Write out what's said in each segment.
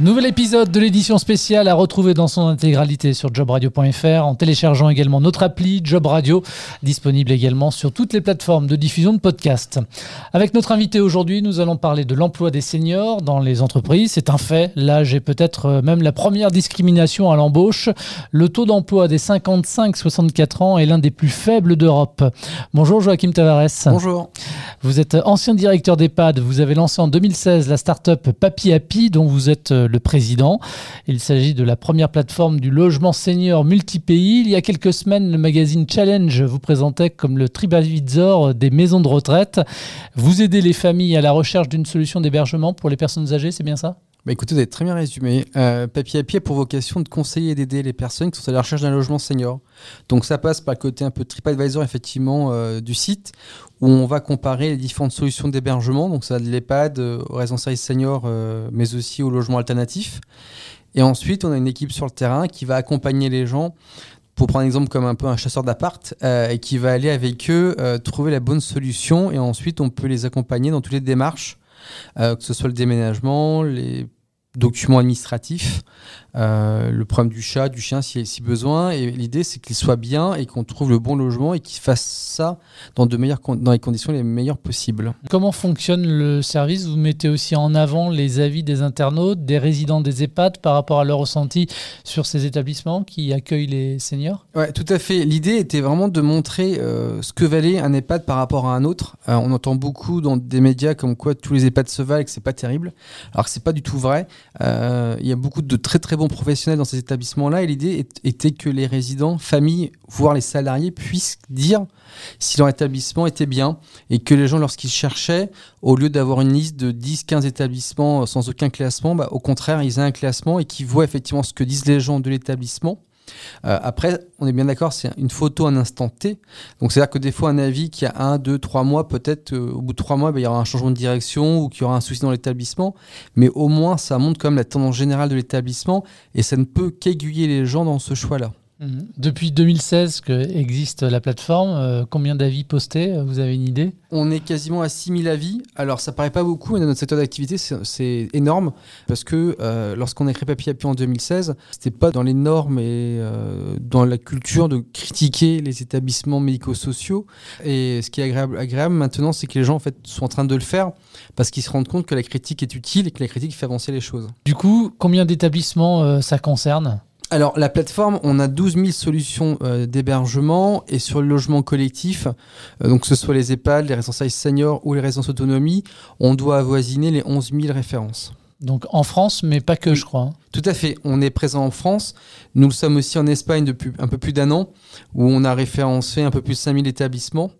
Nouvel épisode de l'édition spéciale à retrouver dans son intégralité sur jobradio.fr en téléchargeant également notre appli Job Radio, disponible également sur toutes les plateformes de diffusion de podcasts. Avec notre invité aujourd'hui, nous allons parler de l'emploi des seniors dans les entreprises. C'est un fait. L'âge est peut-être même la première discrimination à l'embauche. Le taux d'emploi des 55-64 ans est l'un des plus faibles d'Europe. Bonjour Joachim Tavares. Bonjour. Vous êtes ancien directeur d'EHPAD. Vous avez lancé en 2016 la start-up Papy Happy dont vous êtes le président. Il s'agit de la première plateforme du logement senior multi-pays. Il y a quelques semaines, le magazine Challenge vous présentait comme le TripAdvisor des maisons de retraite. Vous aidez les familles à la recherche d'une solution d'hébergement pour les personnes âgées, c'est bien ça? Bah écoutez, vous avez très bien résumé. Euh, Papier à pied a pour vocation de conseiller et d'aider les personnes qui sont à la recherche d'un logement senior. Donc ça passe par le côté un peu TripAdvisor effectivement euh, du site où on va comparer les différentes solutions d'hébergement. Donc ça va de l'EHPAD euh, au résidence service senior, euh, mais aussi au logement alternatif. Et ensuite, on a une équipe sur le terrain qui va accompagner les gens pour prendre un exemple comme un peu un chasseur d'appart, euh, et qui va aller avec eux euh, trouver la bonne solution, et ensuite on peut les accompagner dans toutes les démarches, euh, que ce soit le déménagement, les documents administratifs, euh, le problème du chat, du chien si, si besoin. Et l'idée, c'est qu'il soit bien et qu'on trouve le bon logement et qu'il fasse ça dans, de meilleures, dans les conditions les meilleures possibles. Comment fonctionne le service? Vous mettez aussi en avant les avis des internautes, des résidents des EHPAD par rapport à leur ressenti sur ces établissements qui accueillent les seniors? Ouais, tout à fait. L'idée était vraiment de montrer euh, ce que valait un EHPAD par rapport à un autre. Euh, on entend beaucoup dans des médias comme quoi tous les EHPAD se valent et que c'est pas terrible. Alors que c'est pas du tout vrai. Il y a beaucoup de très très professionnels dans ces établissements-là et l'idée était que les résidents, familles, voire les salariés puissent dire si leur établissement était bien et que les gens, lorsqu'ils cherchaient, au lieu d'avoir une liste de 10-15 établissements sans aucun classement, bah, au contraire, ils aient un classement et qu'ils voient effectivement ce que disent les gens de l'établissement. Euh, après, on est bien d'accord, c'est une photo un instant T. Donc, c'est-à-dire que des fois, un avis qui a un, deux, trois mois, peut-être euh, au bout de trois mois, bah, il y aura un changement de direction ou qu'il y aura un souci dans l'établissement. Mais au moins, ça montre quand même la tendance générale de l'établissement et ça ne peut qu'aiguiller les gens dans ce choix-là. Mhm. Depuis 2016 que existe la plateforme, euh, combien d'avis postés Vous avez une idée? On est quasiment à 6000 avis. Alors ça paraît pas beaucoup, mais dans notre secteur d'activité, c'est- énorme parce que euh, lorsqu'on a créé Papy Happy en 2016, c'était pas dans les normes et euh, dans la culture de critiquer les établissements médico-sociaux. Et ce qui est agréable, agréable maintenant, c'est que les gens en fait sont en train de le faire parce qu'ils se rendent compte que la critique est utile et que la critique fait avancer les choses. Du coup, combien d'établissements euh, ça concerne? Alors, la plateforme, on a 12 000 solutions euh, d'hébergement et sur le logement collectif, euh, donc que ce soit les EHPAD, les résidences seniors ou les résidences autonomie, on doit avoisiner les 11 000 références. Donc en France, mais pas que, Oui. je crois. hein. Tout à fait. On est présent en France. Nous le sommes aussi en Espagne depuis un peu plus d'un an, où on a référencé un peu plus de 5000 établissements.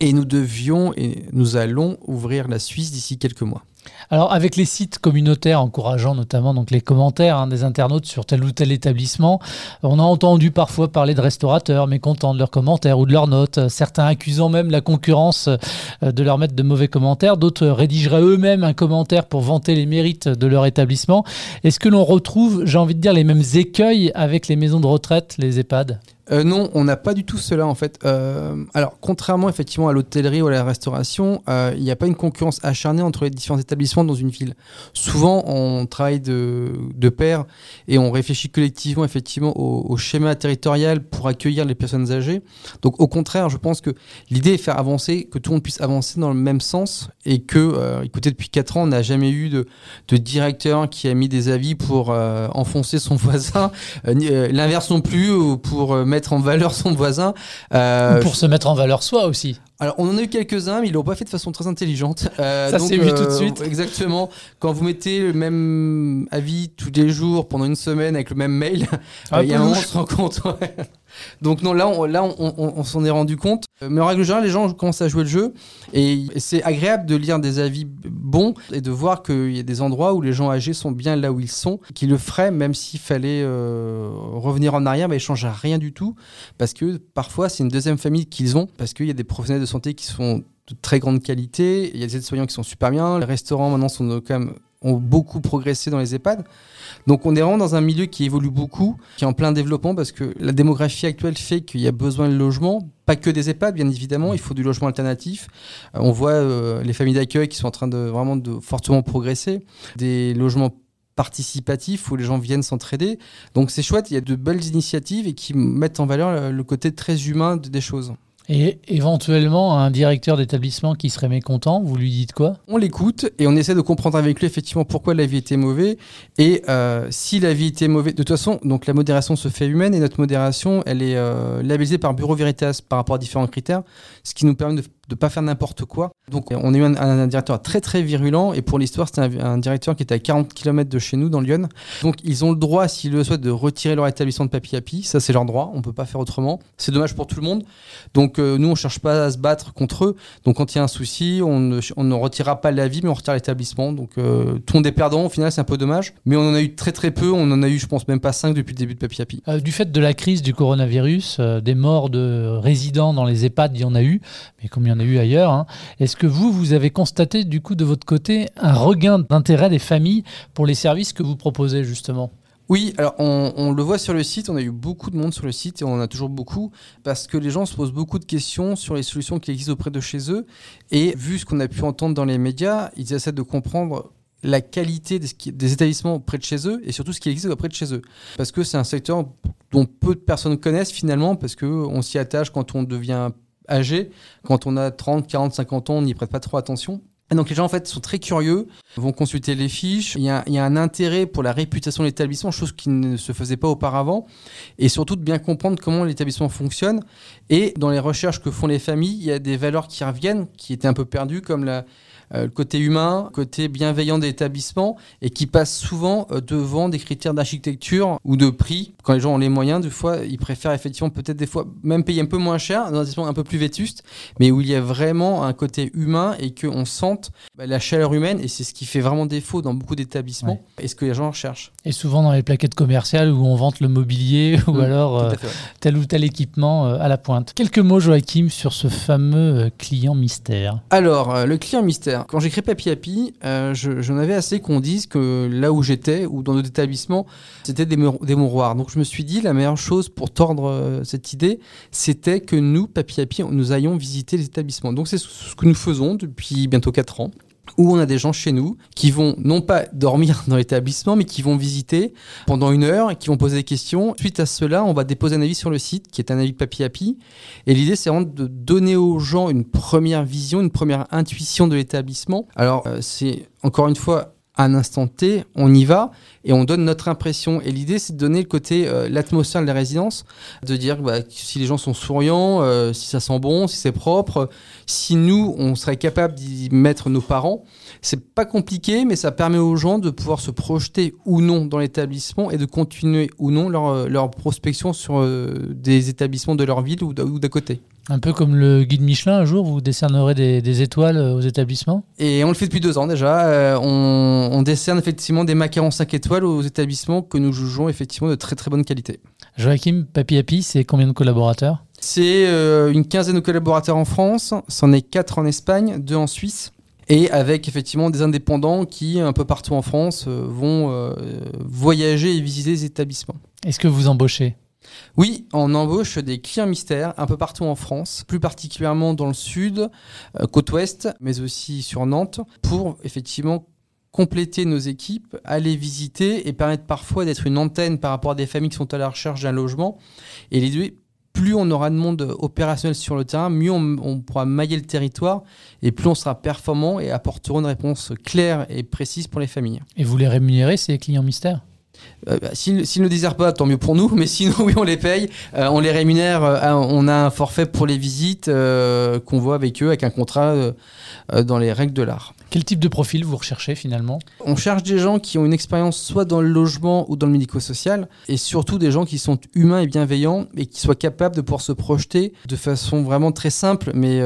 Et nous devions et nous allons ouvrir la Suisse d'ici quelques mois. Alors avec les sites communautaires encourageant notamment les commentaires hein, des internautes sur tel ou tel établissement, on a entendu parfois parler de restaurateurs mécontents de leurs commentaires ou de leurs notes, certains accusant même la concurrence euh, de leur mettre de mauvais commentaires, d'autres rédigeraient eux-mêmes un commentaire pour vanter les mérites de leur établissement. Est-ce que l'on retrouve, j'ai envie de dire, les mêmes écueils avec les maisons de retraite, les EHPAD? Euh, non, on n'a pas du tout cela en fait. Euh, alors, contrairement effectivement à l'hôtellerie ou à la restauration, euh, il n'y a pas une concurrence acharnée entre les différents établissements dans une ville. Souvent, on travaille de, pair et on réfléchit collectivement effectivement au, schéma territorial pour accueillir les personnes âgées. Donc, au contraire, je pense que l'idée est de faire avancer, que tout le monde puisse avancer dans le même sens et que, écoutez, depuis 4 ans, on n'a jamais eu de, de directeur qui a mis des avis pour enfoncer son voisin, l'inverse non plus, ou pour euh, mettre en valeur son voisin. Euh, Ou pour se mettre en valeur soi aussi alors, on en a eu quelques-uns, mais ils l'ont pas fait de façon très intelligente. Euh, Ça s'est vu tout de suite. Exactement. Quand vous mettez le même avis tous les jours pendant une semaine avec le même mail, Un euh, il y a un moment, on se rend compte. ouais. Donc non, là, on, s'en est rendu compte. Euh, Mais en règle générale, les gens commencent à jouer le jeu, et, c'est agréable de lire des avis bons et de voir qu'il y a des endroits où les gens âgés sont bien là où ils sont, qui le feraient même s'il fallait euh, revenir en arrière, mais ils changent rien du tout parce que parfois c'est une deuxième famille qu'ils ont, parce qu'il y a des professionnels de santé qui sont de très grande qualité, il y a des aides-soignants qui sont super bien, les restaurants maintenant sont quand même ont beaucoup progressé dans les EHPAD. Donc on est vraiment dans un milieu qui évolue beaucoup, qui est en plein développement parce que la démographie actuelle fait qu'il y a besoin de logements, pas que des EHPAD bien évidemment, il faut du logement alternatif. Euh, on voit euh, les familles d'accueil qui sont en train de vraiment de fortement progresser, des logements participatifs où les gens viennent s'entraider. Donc c'est chouette, il y a de belles initiatives et qui mettent en valeur le côté très humain des choses. Et éventuellement, un directeur d'établissement qui serait mécontent, vous lui dites quoi? On l'écoute et on essaie de comprendre avec lui effectivement pourquoi la vie était mauvais. Et euh, si la vie était mauvaise, de toute façon, donc la modération se fait humaine et notre modération, elle est euh, labellisée par Bureau Veritas par rapport à différents critères, ce qui nous permet de de pas faire n'importe quoi. Donc on a eu un, directeur très très virulent et pour l'histoire c'était un, directeur qui était à 40 km de chez nous dans Lyon. Donc ils ont le droit s'ils le souhaitent de retirer leur établissement de Papi Happy, ça c'est leur droit, on peut pas faire autrement. C'est dommage pour tout le monde. Donc euh, nous on cherche pas à se battre contre eux. Donc quand il y a un souci, on ne, on retirera pas l'avis mais on retire l'établissement. Donc euh, tout le monde est perdant au final c'est un peu dommage. Mais on en a eu très très peu, on en a eu je pense même pas 5 depuis le début de Papi Happy. Euh, du fait de la crise du coronavirus, des morts de résidents dans les EHPAD il y en a eu, mais comme il y en a eu ailleurs. Hein, est-ce que vous, vous avez constaté du coup de votre côté un regain d'intérêt des familles pour les services que vous proposez justement? Oui, alors on, le voit sur le site, on a eu beaucoup de monde sur le site et on en a toujours beaucoup parce que les gens se posent beaucoup de questions sur les solutions qui existent auprès de chez eux et vu ce qu'on a pu entendre dans les médias, ils essaient de comprendre la qualité des, des, établissements près de chez eux et surtout ce qui existe auprès de chez eux. Parce que c'est un secteur dont peu de personnes connaissent finalement parce qu'on s'y attache quand on devient âgé. Quand on a 30, 40, 50 ans, on n'y prête pas trop attention. Et donc les gens en fait sont très curieux, vont consulter les fiches. Il y a, il y a un intérêt pour la réputation de l'établissement, chose qui ne se faisait pas auparavant, et surtout de bien comprendre comment l'établissement fonctionne. Et dans les recherches que font les familles, il y a des valeurs qui reviennent, qui étaient un peu perdues, comme la, euh, le côté humain, le côté bienveillant de l'établissement et qui passe souvent euh, devant des critères d'architecture ou de prix. Quand les gens ont les moyens, des fois, ils préfèrent effectivement peut-être des fois même payer un peu moins cher dans un établissement un peu plus vétuste, mais où il y a vraiment un côté humain et qu'on sente bah, la chaleur humaine et c'est ce qui fait vraiment défaut dans beaucoup d'établissements et ce que les gens recherchent. Et souvent dans les plaquettes commerciales où on vante le mobilier ou mmh, alors euh, tel ou tel équipement à la pointe. Quelques mots Joachim sur ce fameux client mystère. Alors, le client mystère, quand j'écris Papi Happy, euh, j'en avais assez qu'on dise que là où j'étais, ou dans notre établissement, c'était des, des mouroirs. Donc je me suis dit, la meilleure chose pour tordre euh, cette idée, c'était que nous, Papi Happy, nous ayons visiter les établissements. Donc c'est ce que nous faisons depuis bientôt 4 ans où on a des gens chez nous qui vont non pas dormir dans l'établissement, mais qui vont visiter pendant une heure et qui vont poser des questions. Suite à cela, on va déposer un avis sur le site, qui est un avis papi happy. Et l'idée, c'est vraiment de donner aux gens une première vision, une première intuition de l'établissement. Alors, euh, c'est encore une fois un instant T, on y va et on donne notre impression. Et l'idée, c'est de donner le côté, euh, l'atmosphère de la résidence, de dire bah, si les gens sont souriants, euh, si ça sent bon, si c'est propre, si nous, on serait capable d'y mettre nos parents. C'est pas compliqué, mais ça permet aux gens de pouvoir se projeter ou non dans l'établissement et de continuer ou non leur, euh, leur prospection sur des établissements de leur ville ou d'à côté. Un peu comme le guide Michelin, un jour, vous décernerez des, étoiles aux établissements Et on le fait depuis deux ans déjà. Euh, on, décerne effectivement des macarons 5 étoiles aux établissements que nous jugeons effectivement de très très bonne qualité. Joachim, Papi Happy, c'est combien de collaborateurs? C'est euh, une quinzaine de collaborateurs en France, c'en est quatre en Espagne, deux en Suisse. Et avec effectivement des indépendants qui, un peu partout en France, euh, vont voyager et visiter les établissements. Est-ce que vous embauchez? Oui, on embauche des clients mystères un peu partout en France, plus particulièrement dans le sud, euh, côte ouest, mais aussi sur Nantes, pour effectivement compléter nos équipes, aller visiter et permettre parfois d'être une antenne par rapport à des familles qui sont à la recherche d'un logement. Et les plus on aura de monde opérationnel sur le terrain, mieux on, pourra mailler le territoire et plus on sera performant et apportera une réponse claire et précise pour les familles. Et vous les rémunérez, ces clients mystères? Euh, bah, S'ils ne le désirent pas, tant mieux pour nous, mais sinon, oui, on les paye. Euh, on les rémunère. Euh, on a un forfait pour les visites qu'on voit avec eux, avec un contrat dans les règles de l'art. Quel type de profil vous recherchez finalement? On cherche des gens qui ont une expérience soit dans le logement ou dans le médico-social, et surtout des gens qui sont humains et bienveillants et qui soient capables de pouvoir se projeter de façon vraiment très simple, mais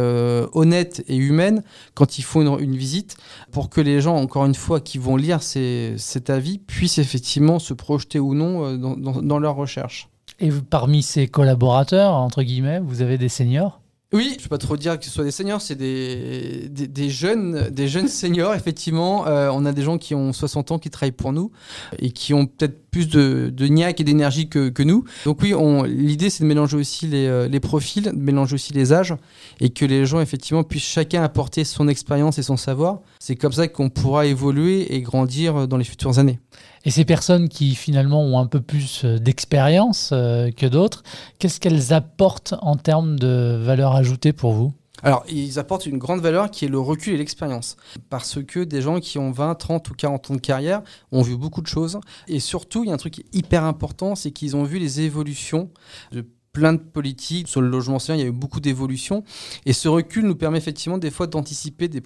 honnête et humaine quand ils font une, visite, pour que les gens, encore une fois, qui vont lire cet avis, puissent effectivement se projeter ou non euh, dans, dans, leur recherche. Et parmi ces collaborateurs, entre guillemets, vous avez des seniors? Oui, je ne peux pas trop dire que ce soit des seniors, c'est des, des, jeunes, des jeunes seniors, effectivement. Euh, on a des gens qui ont 60 ans qui travaillent pour nous et qui ont peut-être plus de, de niaque et d'énergie que, que, nous. Donc oui, l'idée c'est de mélanger aussi les, euh, les, profils, de mélanger aussi les âges et que les gens effectivement puissent chacun apporter son expérience et son savoir. C'est comme ça qu'on pourra évoluer et grandir dans les futures années. Et ces personnes qui finalement ont un peu plus euh, d'expérience euh, que d'autres, qu'est-ce qu'elles apportent en termes de valeur ajoutée pour vous alors, ils apportent une grande valeur qui est le recul et l'expérience. Parce que des gens qui ont 20, 30 ou 40 ans de carrière ont vu beaucoup de choses. Et surtout, il y a un truc hyper important, c'est qu'ils ont vu les évolutions de plein de politiques. Sur le logement social, il y a eu beaucoup d'évolutions. Et ce recul nous permet effectivement des fois d'anticiper des,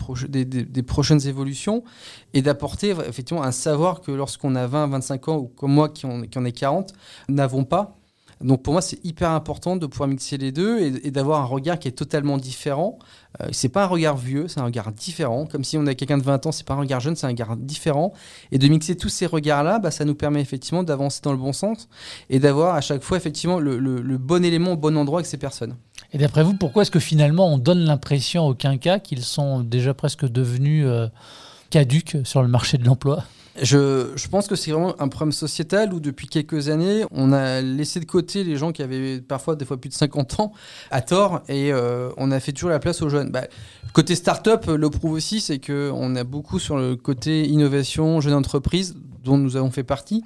prochaines évolutions et d'apporter effectivement un savoir que lorsqu'on a 20, 25 ans ou comme moi qui qui en ai 40, n'avons pas. Donc pour moi, c'est hyper important de pouvoir mixer les deux et, d'avoir un regard qui est totalement différent. Euh, c'est pas un regard vieux, c'est un regard différent. Comme si on a quelqu'un de 20 ans, c'est pas un regard jeune, c'est un regard différent. Et de mixer tous ces regards-là, bah, ça nous permet effectivement d'avancer dans le bon sens et d'avoir à chaque fois effectivement le, bon élément au bon endroit avec ces personnes. Et d'après vous, pourquoi est-ce que finalement on donne l'impression aucun cas qu'ils sont déjà presque devenus euh, caduques sur le marché de l'emploi? Je, je, pense que c'est vraiment un problème sociétal où depuis quelques années, on a laissé de côté les gens qui avaient parfois des fois plus de 50 ans à tort et euh, on a fait toujours la place aux jeunes. Bah, côté start-up le prouve aussi, c'est qu'on a beaucoup sur le côté innovation, jeune entreprise dont nous avons fait partie.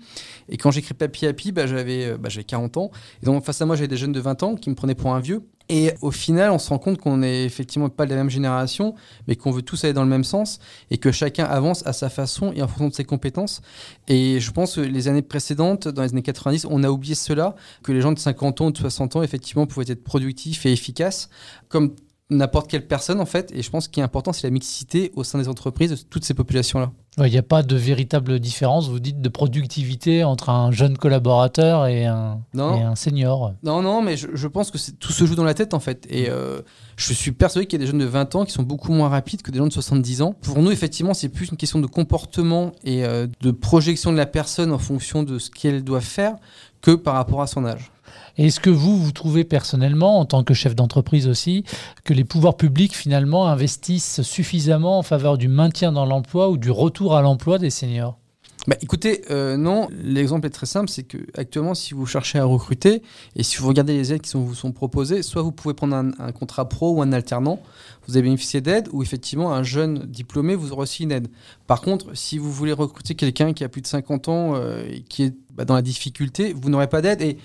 Et quand j'écris Papy Happy, bah, j'avais bah, 40 ans. Et donc face à moi, j'avais des jeunes de 20 ans qui me prenaient pour un vieux. Et au final, on se rend compte qu'on n'est effectivement pas de la même génération, mais qu'on veut tous aller dans le même sens et que chacun avance à sa façon et en fonction de ses compétences. Et je pense que les années précédentes, dans les années 90, on a oublié cela, que les gens de 50 ans ou de 60 ans, effectivement, pouvaient être productifs et efficaces, comme n'importe quelle personne en fait. Et je pense qu'il est important, c'est la mixité au sein des entreprises de toutes ces populations-là. Il n'y a pas de véritable différence, vous dites, de productivité entre un jeune collaborateur et un, un senior. Non, non, mais je, pense que tout se joue dans la tête en fait. Et euh, je suis persuadé qu'il y a des jeunes de 20 ans qui sont beaucoup moins rapides que des gens de 70 ans. Pour nous, effectivement, c'est plus une question de comportement et euh, de projection de la personne en fonction de ce qu'elle doit faire que par rapport à son âge. Est-ce que vous, vous trouvez personnellement, en tant que chef d'entreprise aussi, que les pouvoirs publics finalement investissent suffisamment en faveur du maintien dans l'emploi ou du retour à l'emploi des seniors? Bah, écoutez, euh, non, l'exemple est très simple, c'est que actuellement, si vous cherchez à recruter et si vous regardez les aides qui vous sont proposées, soit vous pouvez prendre un, contrat pro ou un alternant, vous avez bénéficié d'aide, ou effectivement un jeune diplômé vous aura aussi une aide. Par contre, si vous voulez recruter quelqu'un qui a plus de 50 ans euh, et qui est bah, dans la difficulté, vous n'aurez pas d'aide. Et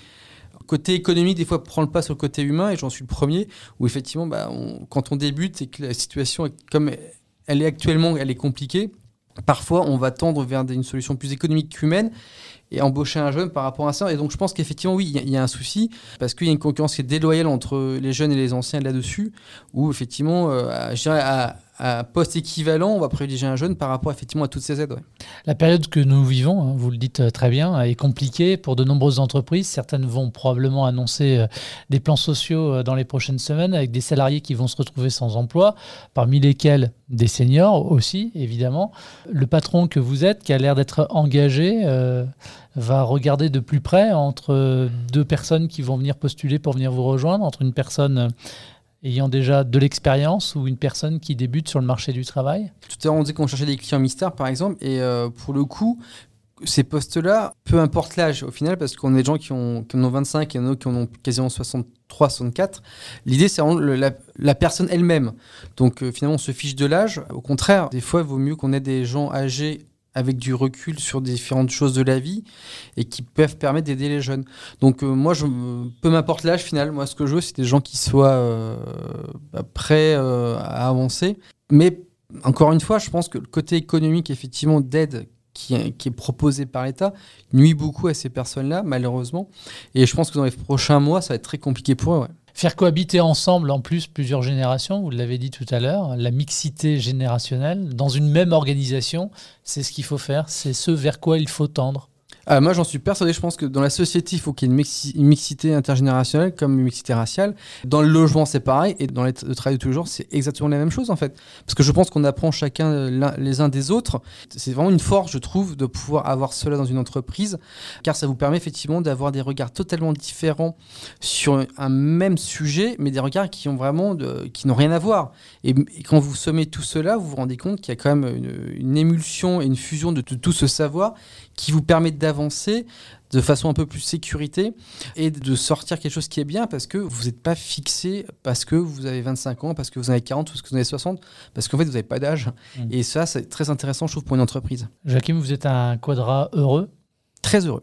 côté économique, des fois, prend le pas sur le côté humain, et j'en suis le premier, où effectivement, bah, quand on débute et que la situation, comme elle est actuellement, elle est compliquée, parfois on va tendre vers une solution plus économique qu'humaine et embaucher un jeune par rapport à ça. Et donc je pense qu'effectivement, oui, il y, a un souci, parce qu'il y a une concurrence qui est déloyale entre les jeunes et les anciens là-dessus, où effectivement, euh, je dirais à, à poste équivalent, on va privilégier un jeune par rapport effectivement à toutes ces aides. La période que nous vivons, hein, vous le dites euh, très bien, est compliquée pour de nombreuses entreprises. Certaines vont probablement annoncer euh, des plans sociaux euh, dans les prochaines semaines avec des salariés qui vont se retrouver sans emploi, parmi lesquels des seniors aussi, évidemment. Le patron que vous êtes, qui a l'air d'être engagé, va regarder de plus près entre deux personnes qui vont venir postuler pour venir vous rejoindre, entre une personne ayant déjà de l'expérience ou une personne qui débute sur le marché du travail Tout à l'heure, on dit qu'on cherchait des clients mystères, par exemple, et euh, pour le coup, ces postes-là, peu importe l'âge au final, parce qu'on a des gens qui, ont, qui en ont 25 et en a qui en ont quasiment 63, 64. L'idée, c'est la, personne elle-même. Donc euh, finalement, on se fiche de l'âge. Au contraire, des fois, il vaut mieux qu'on ait des gens âgés avec du recul sur différentes choses de la vie et qui peuvent permettre d'aider les jeunes. Donc euh, moi, je, peu m'importe l'âge final, moi ce que je veux, c'est des gens qui soient euh, bah, prêts euh, à avancer. Mais encore une fois, je pense que le côté économique, effectivement, d'aide qui, est proposé par l'État nuit beaucoup à ces personnes-là, malheureusement. Et je pense que dans les prochains mois, ça va être très compliqué pour eux. Faire cohabiter ensemble, en plus, plusieurs générations, vous l'avez dit tout à l'heure, la mixité générationnelle, dans une même organisation, c'est ce qu'il faut faire, c'est ce vers quoi il faut tendre. Ah, Moi, j'en suis persuadé. Je pense que dans la société, il faut qu'il y ait une, mixité intergénérationnelle comme une mixité raciale. Dans le logement, c'est pareil. Et dans le travail de tous les jours, c'est exactement la même chose, en fait. Parce que je pense qu'on apprend chacun les uns des autres. C'est vraiment une force, je trouve, de pouvoir avoir cela dans une entreprise, car ça vous permet effectivement d'avoir des regards totalement différents sur un même sujet, mais des regards qui ont vraiment de, qui n'ont rien à voir. Et, quand vous sommez tout cela, vous vous rendez compte qu'il y a quand même une, émulsion et une fusion de, tout ce savoir qui vous permet d'avancer de façon un peu plus sécurité et de sortir quelque chose qui est bien parce que vous n'êtes pas fixé parce que vous avez 25 ans, parce que vous avez 40, parce que vous avez 60, parce qu'en fait vous n'avez pas d'âge. Mmh. Et ça, c'est très intéressant, je trouve, pour une entreprise. Jacqueline, vous êtes un quadra heureux? Très heureux.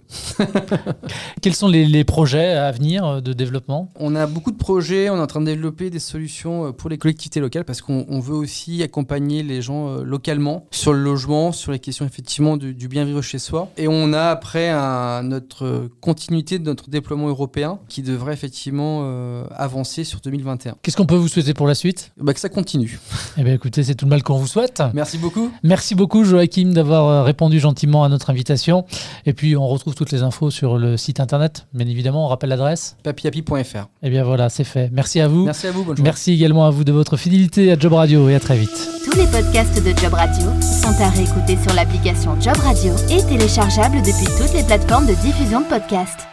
Quels sont les, projets à venir euh, de développement? On a beaucoup de projets, on est en train de développer des solutions euh, pour les collectivités locales parce qu'on veut aussi accompagner les gens euh, localement sur le logement, sur les questions effectivement du, bien vivre chez soi. Et on a après un, notre continuité de notre déploiement européen qui devrait effectivement avancer sur 2021. Qu'est-ce qu'on peut vous souhaiter pour la suite? Bah, Que ça continue. Eh bien écoutez, c'est tout le mal qu'on vous souhaite. Merci beaucoup. Merci beaucoup Joachim d'avoir répondu gentiment à notre invitation. Et puis on retrouve toutes les infos sur le site internet. Bien évidemment, on rappelle l'adresse papiapi.fr. Et eh bien voilà, c'est fait. Merci à vous. Merci à vous. Bonne Merci également à vous de votre fidélité à Job Radio et à très vite. Tous les podcasts de Job Radio sont à réécouter sur l'application Job Radio et téléchargeables depuis toutes les plateformes de diffusion de podcasts.